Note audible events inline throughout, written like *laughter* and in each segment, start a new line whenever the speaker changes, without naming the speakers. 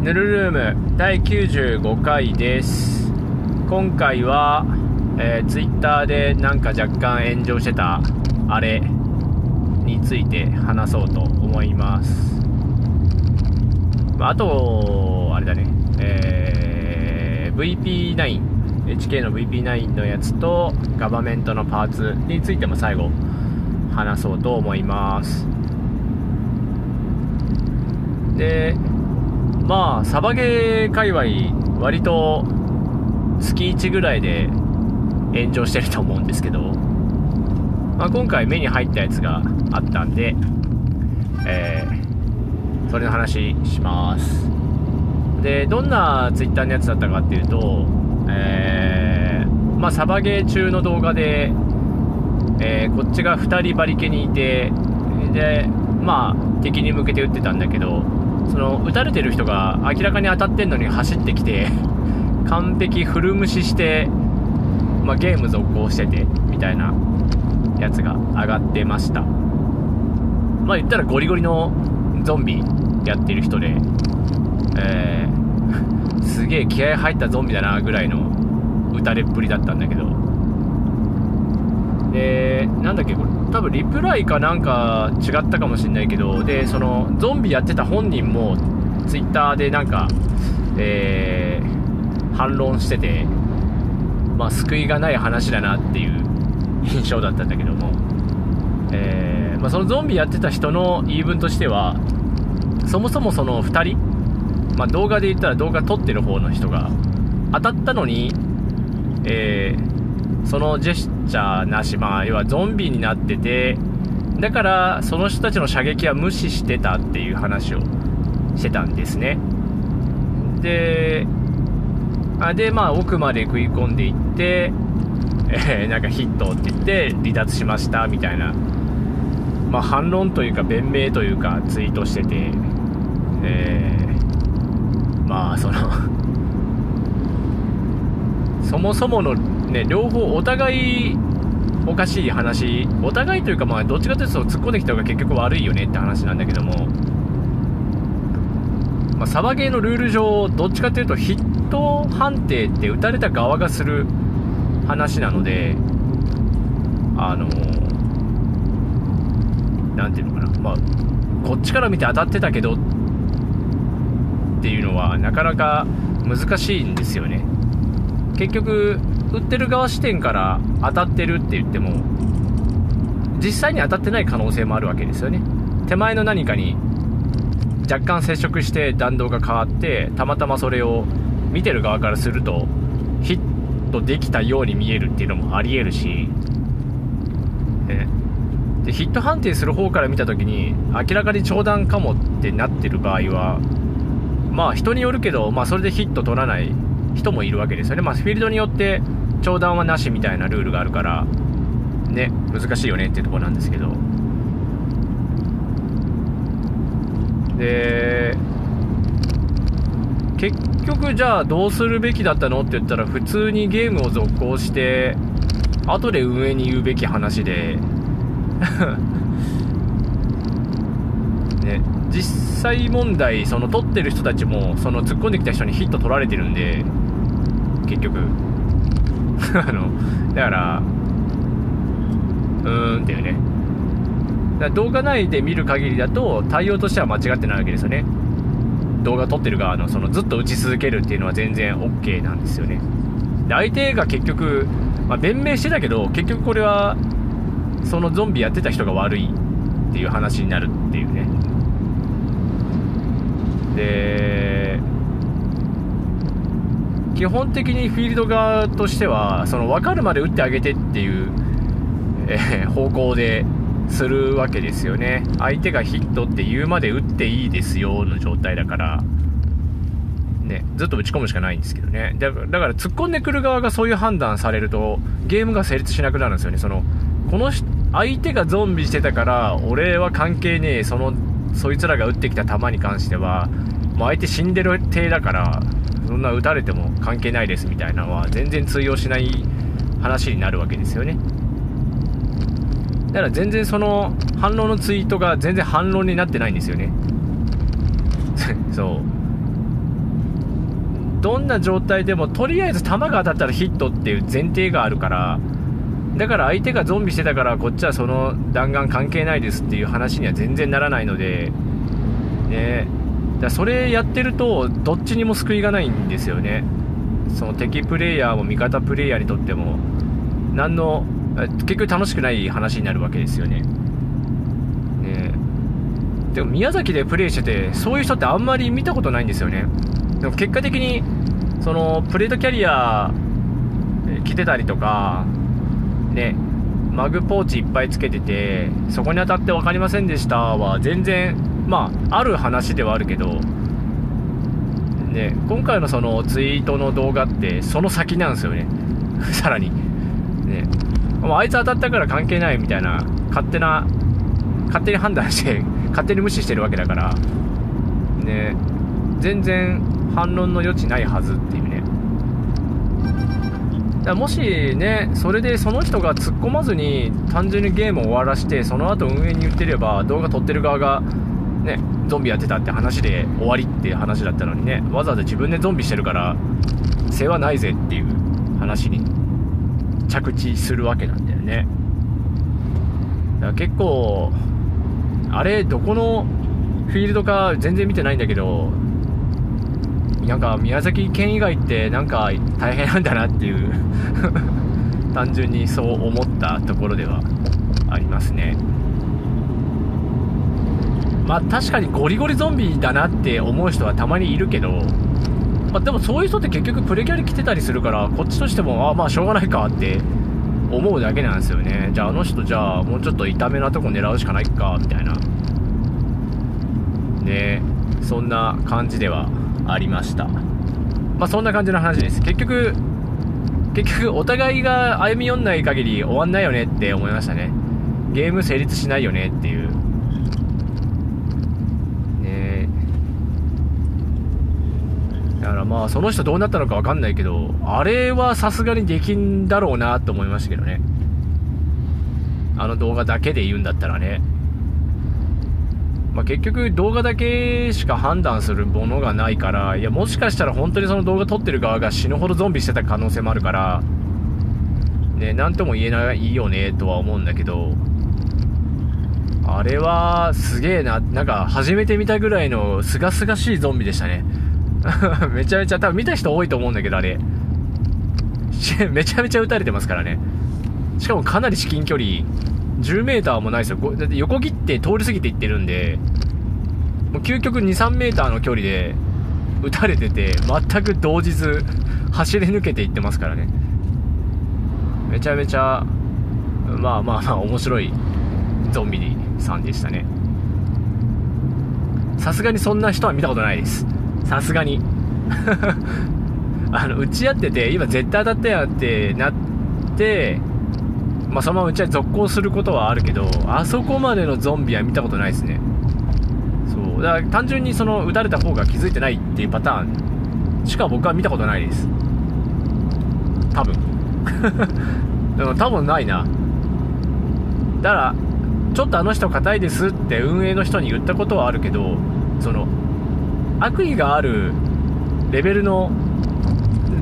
ヌルルーム第95回です。今回は、えー、ツイッターでなんか若干炎上してたあれについて話そうと思います。まあとあれだね。えー、VP9 HK の VP9 のやつとガバメントのパーツについても最後話そうと思います。でまあサバゲー界隈割と月1ぐらいで炎上してると思うんですけど、まあ、今回目に入ったやつがあったんで、えー、それの話します。でどんな Twitter のやつだったかっていうと、えー、まあ、サバゲー中の動画で、えー、こっちが2人バリケにいてでまあ敵に向けて撃ってたんだけどその撃たれてる人が明らかに当たってんのに走ってきて *laughs* 完璧フル無視して、まあ、ゲーム続行しててみたいなやつが上がってました。まあ言ったらゴリゴリのゾンビやってる人でえー、*laughs* すげえ気合入ったゾンビだなぐらいの撃たれっぷりだったんだけどでなんだっけこれ多分リプライかなんか違ったかもしんないけどでそのゾンビやってた本人もツイッターでなんかえー、反論しててまあ救いがない話だなっていう印象だったんだけども。えー、まあ、そのゾンビやってた人の言い分としてはそもそもその2人、まあ、動画で言ったら動画撮ってる方の人が当たったのに、えー、そのジェスチャーなし、まあ、要はゾンビになってて、だからその人たちの射撃は無視してたっていう話をしてたんですね。で、あで、まあ、奥まで食い込んでいって、えー、なんかヒットって言って離脱しましたみたいな、まあ、反論というか弁明というかツイートしてて、えー、まあその *laughs* そもそものね、両方お互いおかしい話、お互いというか、まあ、どっちかというと突っ込んできた方が結局悪いよねって話なんだけども、まあ、サバゲーのルール上、どっちかというとヒット判定って打たれた側がする話なので、あのなんていうのかな、まあ、こっちから見て当たってたけどっていうのは、なかなか難しいんですよね。結局、売ってる側視点から当たってるって言っても実際に当たってない可能性もあるわけですよね。手前の何かに若干接触して弾道が変わってたまたまそれを見てる側からするとヒットできたように見えるっていうのもありえるし、ね、でヒット判定する方から見た時に明らかに長弾かもってなってる場合はまあ人によるけど、まあ、それでヒット取らない人もいるわけですよね、まあ、フィールドによって長弾はなしみたいなルールがあるからね難しいよねっていうところなんですけど。で結局じゃあどうするべきだったのって言ったら普通にゲームを続行して後で運営に言うべき話で。*laughs* ね実際問題その取ってる人たちもその突っ込んできた人にヒット取られてるんで結局。*laughs* あのだからうーんっていうね。だ動画内で見る限りだと対応としては間違ってないわけですよね。動画撮ってる側のそのずっと打ち続けるっていうのは全然 OK なんですよね。で相手が結局、まあ、弁明してたけど結局これはそのゾンビやってた人が悪いっていう話になるっていうね。で基本的にフィールド側としてはその分かるまで打ってあげてっていう、えー、方向でするわけですよね。相手がヒットって言うまで打っていいですよの状態だから。ね、ずっと打ち込むしかないんですけどね。だから突っ込んでくる側がそういう判断されるとゲームが成立しなくなるんですよね。そのこの相手がゾンビしてたから俺は関係ねえそのそいつらが打ってきた球に関してはもう相手死んでる体だからそんな打たれても関係ないですみたいなのは全然通用しない話になるわけですよね。だから全然その反論のツイートが全然反論になってないんですよね。*laughs* そう。どんな状態でもとりあえず弾が当たったらヒットっていう前提があるからだから相手がゾンビしてたからこっちはその弾丸関係ないですっていう話には全然ならないのでね。だそれやってるとどっちにも救いがないんですよね。その敵プレイヤーも味方プレイヤーにとっても。何の結局楽しくない話になるわけですよね。ね。でも宮崎でプレイしててそういう人ってあんまり見たことないんですよね。でも結果的にそのプレートキャリア着てたりとかね。マグポーチいっぱいつけててそこに当たって分かりませんでしたは全然まあある話ではあるけどね今回のそのツイートの動画ってその先なんですよね。*laughs* さらに。ね。もうあいつ当たったから関係ないみたいな勝手な勝手に判断して *laughs* 勝手に無視してるわけだから。ね。全然反論の余地ないはずっていうね。だもしねそれでその人が突っ込まずに単純にゲームを終わらしてその後運営に言ってれば動画撮ってる側がねゾンビやってたって話で終わりっていう話だったのにねわざわざ自分でゾンビしてるから世話ないぜっていう話に着地するわけなんだよね。だから結構あれどこのフィールドか全然見てないんだけどなんか宮崎県以外ってなんか大変なんだなっていう *laughs* 単純にそう思ったところではありますね。まあ確かにゴリゴリゾンビだなって思う人はたまにいるけど、まあ、でもそういう人って結局プレキャリ来てたりするからこっちとしてもああまあしょうがないかって思うだけなんですよね。じゃああの人じゃあもうちょっと痛めなとこ狙うしかないかみたいな。ねそんな感じではありました。まあそんな感じの話です。結局結局お互いが歩み寄んない限り終わんないよねって思いましたね。ゲーム成立しないよねっていうねだからまあその人どうなったのか分かんないけどあれはさすがにできんだろうなと思いましたけどね。あの動画だけで言うんだったらね。まあ、結局動画だけしか判断するものがないからいやもしかしたら本当にその動画撮ってる側が死ぬほどゾンビしてた可能性もあるからね何とも言えないよねとは思うんだけどあれはすげえななんか初めて見たぐらいのすがすがしいゾンビでしたね。*laughs* めちゃめちゃ多分見た人多いと思うんだけどあれ。*laughs* めちゃめちゃ撃たれてますからね。しかもかなり至近距離。10m もないですよ。だって横切って通り過ぎていってるんでもう究極 23m の距離で撃たれてて全く動じず走り抜けていってますからね。めちゃめちゃまあまあまあ面白いゾンビさんでしたね。さすがにそんな人は見たことないです。さすがに。*laughs* あの打ち合ってて今絶対当たったやんってなってまあ、そのままうちは続行することはあるけどあそこまでのゾンビは見たことないですね。そう。だから単純にその撃たれた方が気づいてないっていうパターンしか僕は見たことないです。多分。*laughs* でも多分ないな。だからちょっとあの人硬いですって運営の人に言ったことはあるけどその悪意があるレベルの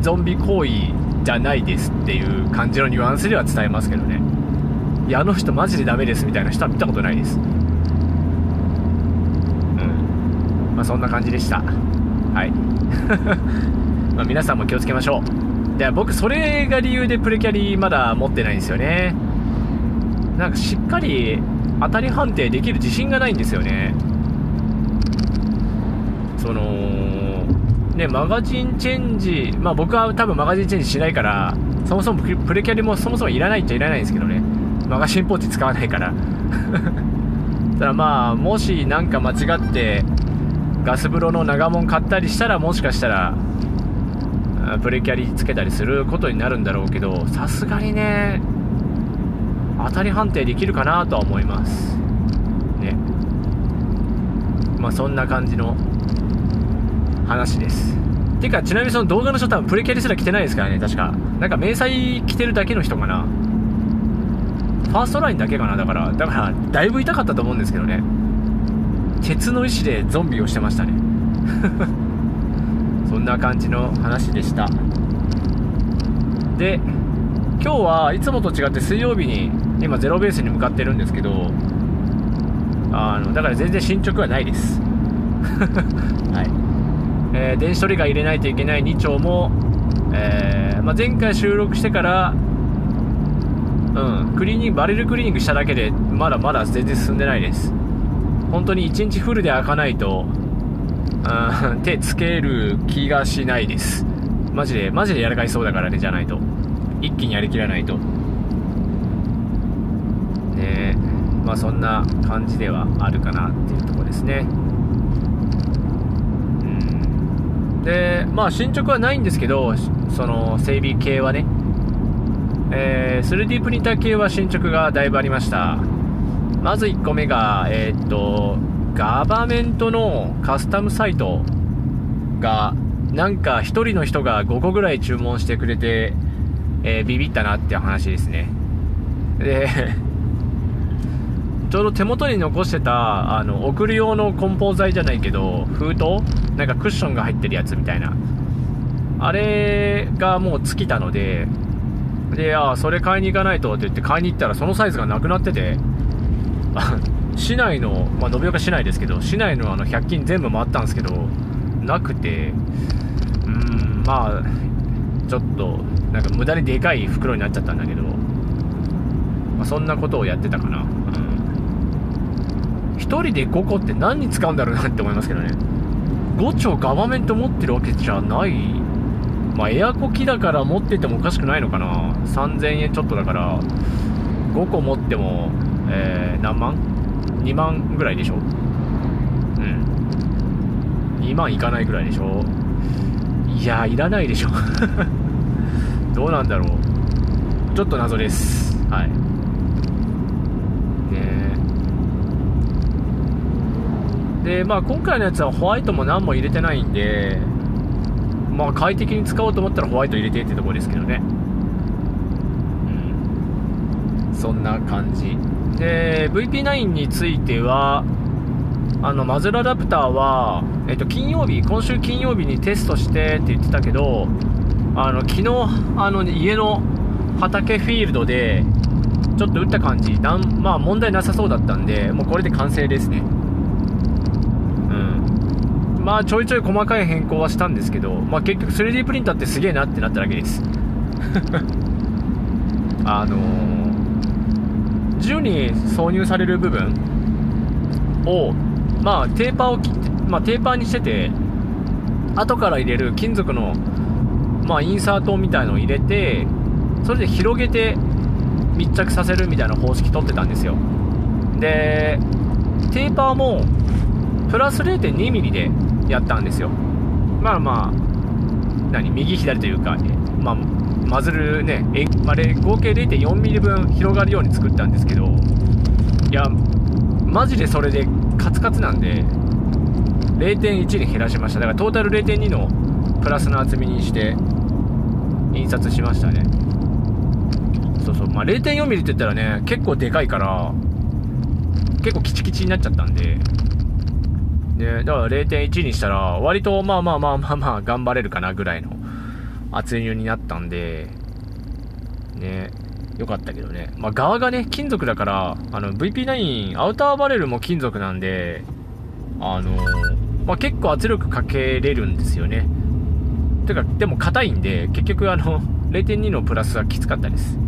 ゾンビ行為じゃないですっていう感じのニュアンスでは伝えますけどね。いやあの人マジでダメですみたいな人は見たことないです。うん。まあそんな感じでした。はい。*laughs* まあ皆さんも気をつけましょう。で僕それが理由でプレキャリーまだ持ってないんですよね。なんかしっかり当たり判定できる自信がないんですよね。そのね、マガジンチェンジ、まあ僕は多分マガジンチェンジしないから、そもそもプレキャリもそもそもいらないっちゃいらないんですけどね。マガジンポーチ使わないから。*laughs* ただまあ、もしなんか間違ってガスブロの長物買ったりしたらもしかしたら、プレキャリつけたりすることになるんだろうけど、さすがにね、当たり判定できるかなとは思います。ね。まあそんな感じの話です。てかちなみにその動画の人多分プレキャリすら来てないですからね。確か。なんか迷彩着てるだけの人かな。ファーストラインだけかなだから。だからだいぶ痛かったと思うんですけどね。鉄の意志でゾンビをしてましたね。*laughs* そんな感じの話でした。で今日はいつもと違って水曜日に今ゼロベースに向かってるんですけどあのだから全然進捗はないです。*laughs* はい。えー、電子処理が入れないといけない2丁も、えー、まあ、前回収録してからうんクリーニングバレルクリーニングしただけでまだまだ全然進んでないです。本当に1日フルで開かないとうん手つける気がしないです。マジでマジでやらかいそうだからねじゃないと。一気にやりきらないと。ねまあそんな感じではあるかなっていうとこですねうんでまあ進捗はないんですけどその整備系はねえー、3D プリンター系は進捗がだいぶありましたまず1個目がえー、っとガバメントのカスタムサイトがなんか1人の人が5個ぐらい注文してくれてえー、ビビったなって話ですね。で、ちょうど手元に残してた、あの、送る用の梱包材じゃないけど、封筒？なんかクッションが入ってるやつみたいな。あれがもう尽きたので、で、ああ、それ買いに行かないとって言って買いに行ったらそのサイズがなくなってて、*laughs* 市内の、まあ、延岡市内ですけど、市内のあの100均全部回ったんですけど、なくて、うーん、まあ、ちょっと、なんか無駄にでかい袋になっちゃったんだけど、まあ、そんなことをやってたかな。1人で5個って何に使うんだろうなって思いますけどね。5丁ガバメント持ってるわけじゃない。まあ、エアコ機だから持っててもおかしくないのかな。3000円ちょっとだから、5個持っても、えー、何万 ?2 万ぐらいでしょうん。2万いかないぐらいでしょいやいらないでしょ *laughs* どうなんだろうちょっと謎ですはいねでまあ今回のやつはホワイトも何も入れてないんでまあ快適に使おうと思ったらホワイト入れてってところですけどね。うん。そんな感じ。で VP9 についてはあのマズラダプターは、えっと、金曜日今週金曜日にテストしてって言ってたけどあの昨日あの家の畑フィールドでちょっと打った感じ。なんまあ問題なさそうだったんでもうこれで完成ですね。まあちょいちょい細かい変更はしたんですけど、まあ、結局 3D プリンターってすげえなってなっただけです。*laughs* あのー、銃に挿入される部分をまあテーパーを切って、まあ、テーパーにしてて後から入れる金属のまあ、インサートみたいのを入れてそれで広げて密着させるみたいな方式取ってたんですよ。でテーパーもプラス 0.2mm でやったんですよ。まあまあ何右左というか、ねまあ、マズルねえ、まあ、合計 0.4mm 分広がるように作ったんですけどいやマジでそれでカツカツなんで0.1に減らしました。だからトータル0.2のプラスの厚みにして印刷しましたね。そうそう。まあ 0.4mm って言ったらね結構でかいから結構キチキチになっちゃったんでねだから0.1にしたら割とまあまあまあまあまあ頑張れるかなぐらいの厚みになったんでねよかったけどね。まあ、側がね、金属だから、あの、VP9、アウターバレルも金属なんで、あの、まあ、結構圧力かけれるんですよね。てか、でも硬いんで、結局あの、0.2のプラスはきつかったです。う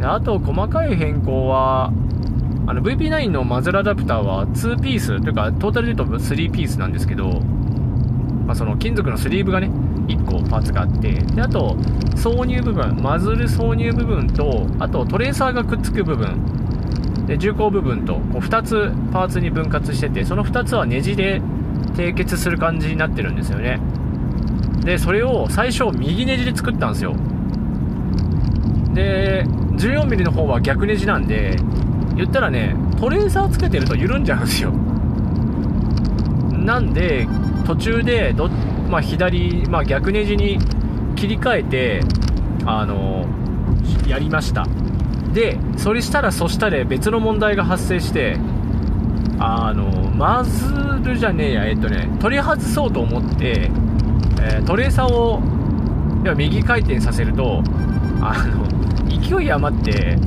ん。あと、細かい変更は、あの、VP9 のマズルアダプターは2ピース、というか、トータルで言うと3ピースなんですけど、まあ、その金属のスリーブがね、1個パーツがあって、で、あと、挿入部分、マズル挿入部分と、あとトレーサーがくっつく部分、で、重工部分と、こう2つパーツに分割してて、その2つはネジで締結する感じになってるんですよね。でそれを最初右ネジで作ったんですよ。で 14mm の方は逆ネジなんで言ったらねトレーサーつけてると緩んじゃうんですよ。なんで途中でど、まあ、左、まあ、逆ネジに切り替えてあのやりました。でそれしたらそしたら別の問題が発生してあのマズルじゃねえや。えっとね取り外そうと思って、えー、トレーサーを右回転させるとあの勢い余って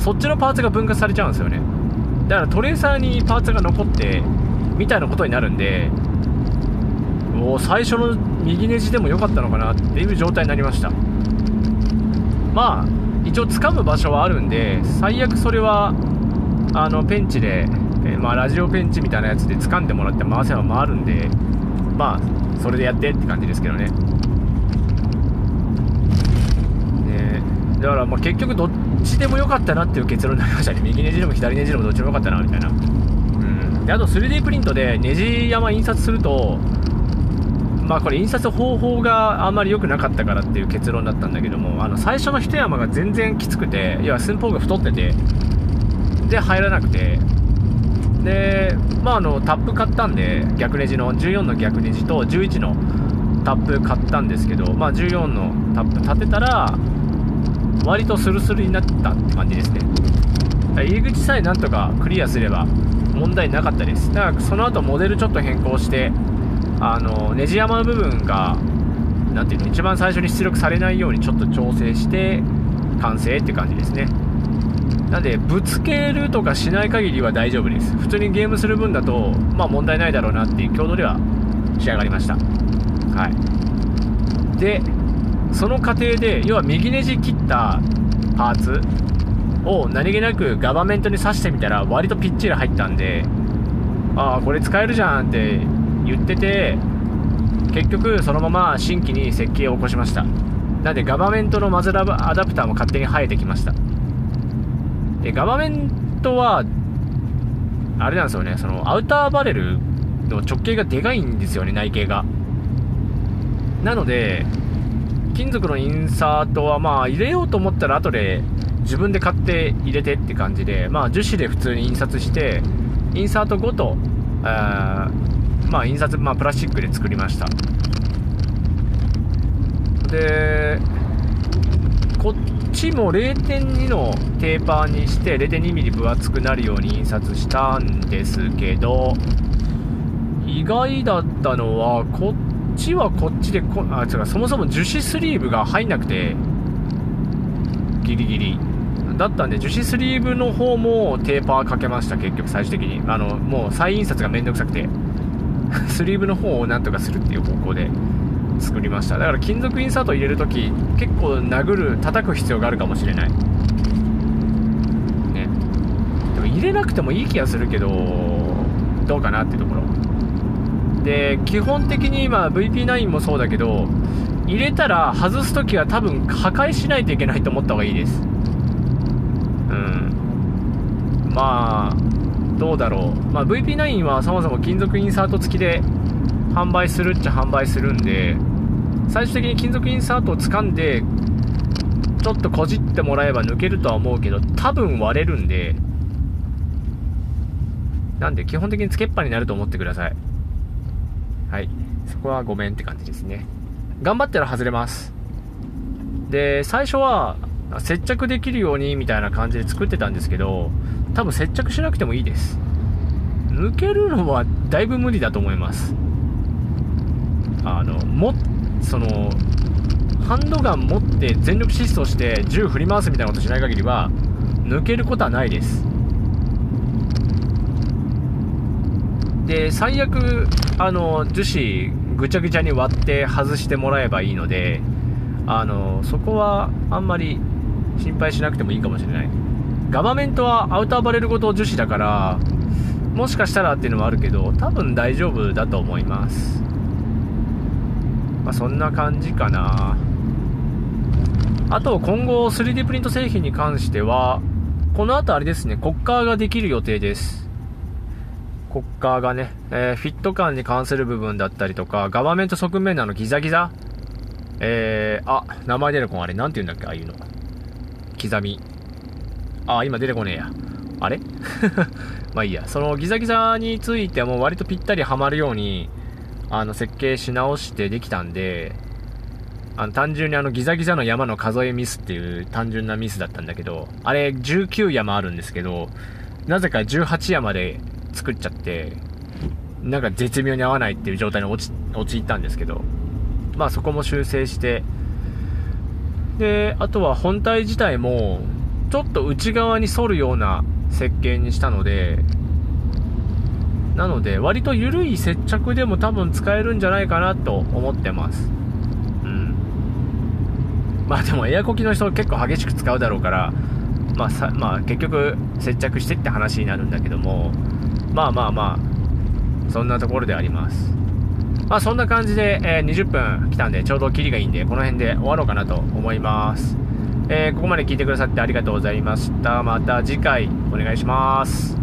そっちのパーツが分割されちゃうんですよね。だからトレーサーにパーツが残ってみたいなことになるんでもう最初の右ネジでも良かったのかなっていう状態になりました。まあ一応掴む場所はあるんで最悪それはあのペンチで、え、まあ、ラジオペンチみたいなやつで掴んでもらって回せば回るんでまあそれでやってって感じですけどね。だからまあ結局どっちでも良かったなっていう結論になりましたね。右ネジでも左ネジでもどっちも良かったなみたいな。うん。であと 3D プリントでネジ山印刷するとまあこれ印刷方法があんまり良くなかったからっていう結論だったんだけどもあの最初の一山が全然きつくて要は寸法が太っててで入らなくて。でまああのタップ買ったんで逆ネジの14の逆ネジと11のタップ買ったんですけどまあ14のタップ立てたら割とスルスルになった感じですね。入り口さえなんとかクリアすれば問題なかったです。だからその後モデルちょっと変更してあのネジ山の部分が何ていうの一番最初に出力されないようにちょっと調整して完成って感じですね。なんでぶつけるとかしない限りは大丈夫です。普通にゲームする分だとまあ問題ないだろうなっていう強度では仕上がりました。はい。でその過程で要は右ネジ切ったパーツを何気なくガバメントに挿してみたら割とぴっちり入ったんでああこれ使えるじゃんって言ってて結局そのまま新規に設計を起こしました。なんでガバメントのマズラアダプターも勝手に生えてきました。でガバメントはあれなんですよね。そのアウターバレルの直径がでかいんですよね内径が。なので金属のインサートはまあ入れようと思ったら後で自分で買って入れてって感じで、まあ、樹脂で普通に印刷してインサートごと、あまあ、印刷、まあ、プラスチックで作りました。でこっちも0.2のテーパーにして 0.2mm 分厚くなるように印刷したんですけど意外だったのはこっちはこっちでこあ違うそもそも樹脂スリーブが入んなくてギリギリ。だったんで樹脂スリーブの方もテーパーかけました結局最終的に。あのもう再印刷がめんどくさくて。*laughs* スリーブの方をなんとかするっていう方向で作りました。だから金属インサート入れるとき結構殴る叩く必要があるかもしれない。ね。でも入れなくてもいい気がするけどどうかなっていうところ。で基本的に今 VP9 もそうだけど入れたら外す時は多分破壊しないといけないと思った方がいいです。うん。まあどうだろう、まあ、VP9 はそもそも金属インサート付きで販売するっちゃ販売するんで最終的に金属インサートを掴んでちょっとこじってもらえば抜けるとは思うけど多分割れるんでなんで基本的につけっぱになると思ってください。はい。そこはごめんって感じですね。頑張ったら外れます。で、最初は、接着できるようにみたいな感じで作ってたんですけど、多分接着しなくてもいいです。抜けるのはだいぶ無理だと思います。あの、も、その、ハンドガン持って全力疾走して銃振り回すみたいなことしない限りは、抜けることはないです。で最悪あの樹脂ぐちゃぐちゃに割って外してもらえばいいのであのそこはあんまり心配しなくてもいいかもしれない。ガバメントはアウターバレルごと樹脂だからもしかしたらっていうのもあるけど多分大丈夫だと思います。まあ、そんな感じかな。あと今後 3D プリント製品に関してはこの後あれですねコッカーができる予定です。コッカーがね、えー、フィット感に関する部分だったりとか、ガバメント側面のあのギザギザ？えー、あ、名前出るこんあれ、なんて言うんだっけ？ああいうの。刻み。あ、今出てこねえや。あれ？*laughs* まあいいや。そのギザギザについても割とぴったりはまるように、あの、設計し直してできたんで、あの、単純にあの、ギザギザの山の数えミスっていう単純なミスだったんだけど、あれ19山あるんですけど、なぜか18山で作っちゃって、なんか絶妙に合わないっていう状態に陥ったんですけど、まあそこも修正して、で、あとは本体自体も、ちょっと内側に反るような設計にしたので、なので、割と緩い接着でも多分使えるんじゃないかなと思ってます。うん。まあでもエアコキの人結構激しく使うだろうから、まあさ、まあ結局接着してって話になるんだけども、まあまあまあ、そんなところであります。まあそんな感じで、えー、20分来たんでちょうどキリがいいんで、この辺で終わろうかなと思います。えー、ここまで聞いてくださってありがとうございました。また次回お願いします。